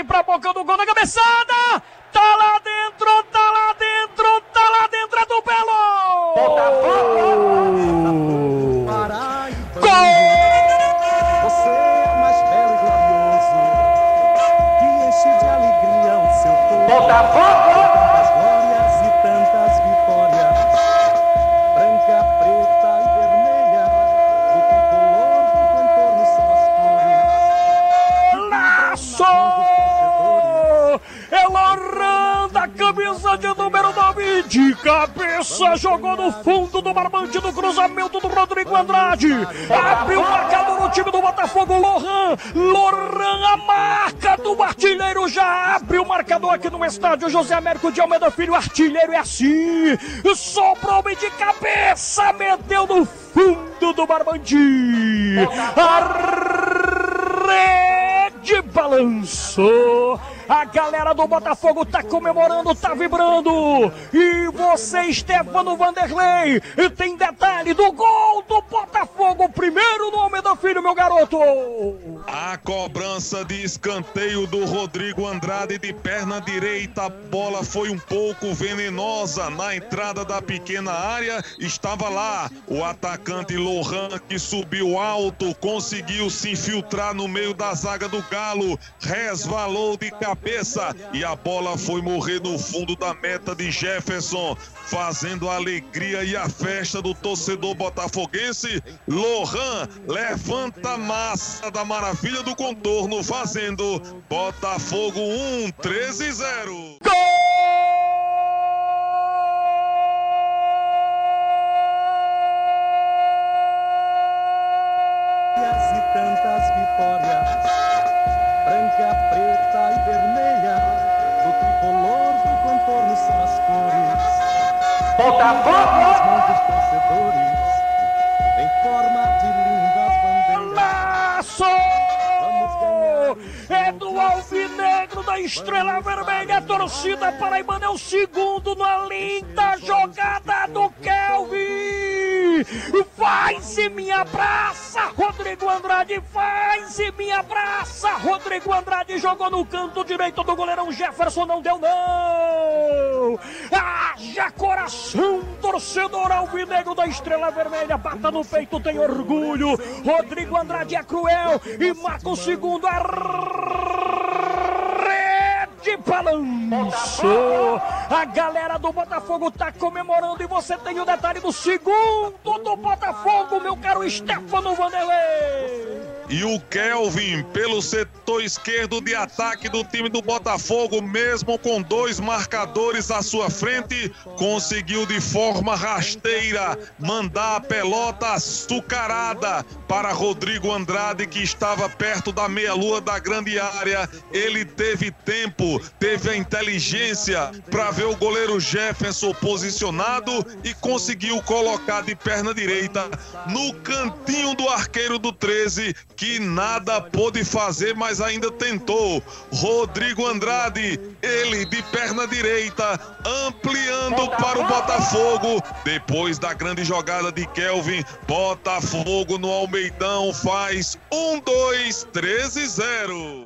aqui pra boca do gol na cabeçada. Tá lá dentro, tá lá dentro, tá lá dentro é do Belo. Botafogo. Gol! Você de cabeça, jogou no fundo do barbante do cruzamento do Rodrigo Andrade. Abriu o marcador no time do Botafogo, Lohan. Lohan, a marca do artilheiro, já abre o marcador aqui no estádio José Américo de Almeida Filho. Artilheiro é assim, sobrou de cabeça, meteu no fundo do barbante. A rede balançou. A galera do Botafogo tá comemorando, tá vibrando. E você, Stefano Vanderlei, tem detalhe do gol do Botafogo. Filho, meu garoto. A cobrança de escanteio do Rodrigo Andrade de perna direita. A bola foi um pouco venenosa na entrada da pequena área. Estava lá o atacante Lohan que subiu alto, conseguiu se infiltrar no meio da zaga do Galo, resvalou de cabeça e a bola foi morrer no fundo da meta de Jefferson, fazendo a alegria e a festa do torcedor botafoguense. Lohan levanta massa da maravilha do contorno, fazendo Botafogo 1, 13 0. glórias e tantas vitórias, branca, preta e vermelha, do tricolor do contorno são as cores. Botafogo! Nas mãos dos torcedores, em forma de bandeiras. É do Alvinegro da Estrela Vermelha. A torcida paraibana é o segundo na linda jogada do Kelvin. Faz e me abraça, Rodrigo Andrade. Faz e me abraça, Rodrigo Andrade. Jogou no canto direito do goleirão Jefferson. Não deu, não. Coração, torcedor Alvinegro da Estrela Vermelha. Bata no peito, tem orgulho. Rodrigo Andrade é cruel e marca o segundo. A rede balançou. A galera do Botafogo tá comemorando e você tem o detalhe do segundo do Botafogo, meu caro Stefano Vanderlei. E o Kelvin, pelo setor esquerdo de ataque do time do Botafogo, mesmo com dois marcadores à sua frente, conseguiu de forma rasteira mandar a pelota açucarada para Rodrigo Andrade, que estava perto da meia-lua da grande área. Ele teve tempo, teve a inteligência para ver o goleiro Jefferson posicionado e conseguiu colocar de perna direita no cantinho do arqueiro do 13 que nada pôde fazer, mas ainda tentou. Rodrigo Andrade, ele de perna direita, ampliando para o Botafogo. Depois da grande jogada de Kelvin, Botafogo no Almeidão faz 1, 2, 13, 0.